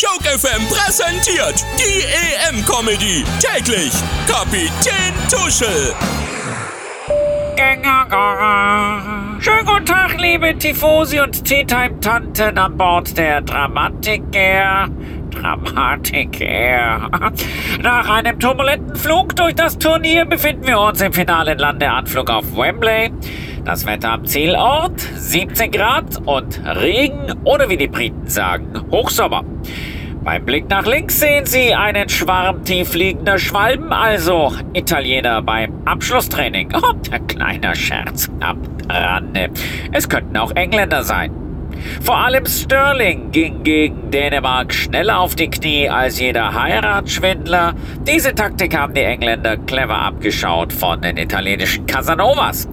Joke FM präsentiert die EM-Comedy. Täglich Kapitän Tuschel. Schönen guten Tag, liebe Tifosi und Tea-Time-Tanten an Bord der Dramatik Air. Dramatik Air. Nach einem turbulenten Flug durch das Turnier befinden wir uns im finalen Landeanflug auf Wembley. Das Wetter am Zielort 17 Grad und Regen oder wie die Briten sagen, Hochsommer. Beim Blick nach links sehen Sie einen Schwarm tieffliegender Schwalben, also Italiener beim Abschlusstraining. Oh, ein kleiner Scherz am Rande. Es könnten auch Engländer sein. Vor allem Sterling ging gegen Dänemark schneller auf die Knie als jeder Heiratsschwindler. Diese Taktik haben die Engländer clever abgeschaut von den italienischen Casanovas.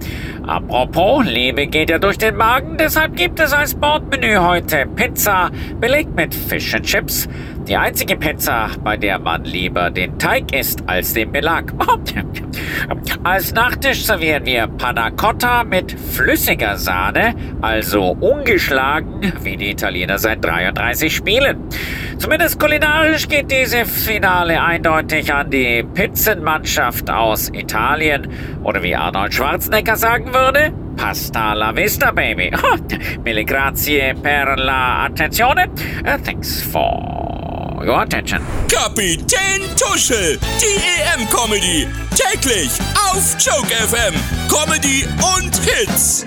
Apropos, Liebe geht ja durch den Magen, deshalb gibt es als Bordmenü heute Pizza, belegt mit Fish and Chips. Die einzige Pizza, bei der man lieber den Teig isst als den Belag. Als Nachtisch servieren wir Panna Cotta mit flüssiger Sahne, also ungeschlagen, wie die Italiener seit 33 Spielen. Zumindest kulinarisch geht diese Finale eindeutig an die Pizzenmannschaft aus Italien. Oder wie Arnold Schwarzenegger sagen würde, Pasta la vista, baby. Mille grazie per la attenzione. Uh, thanks for your attention. Kapitän Tuschel, die EM-Comedy. Täglich auf Joke FM. Comedy und Hits.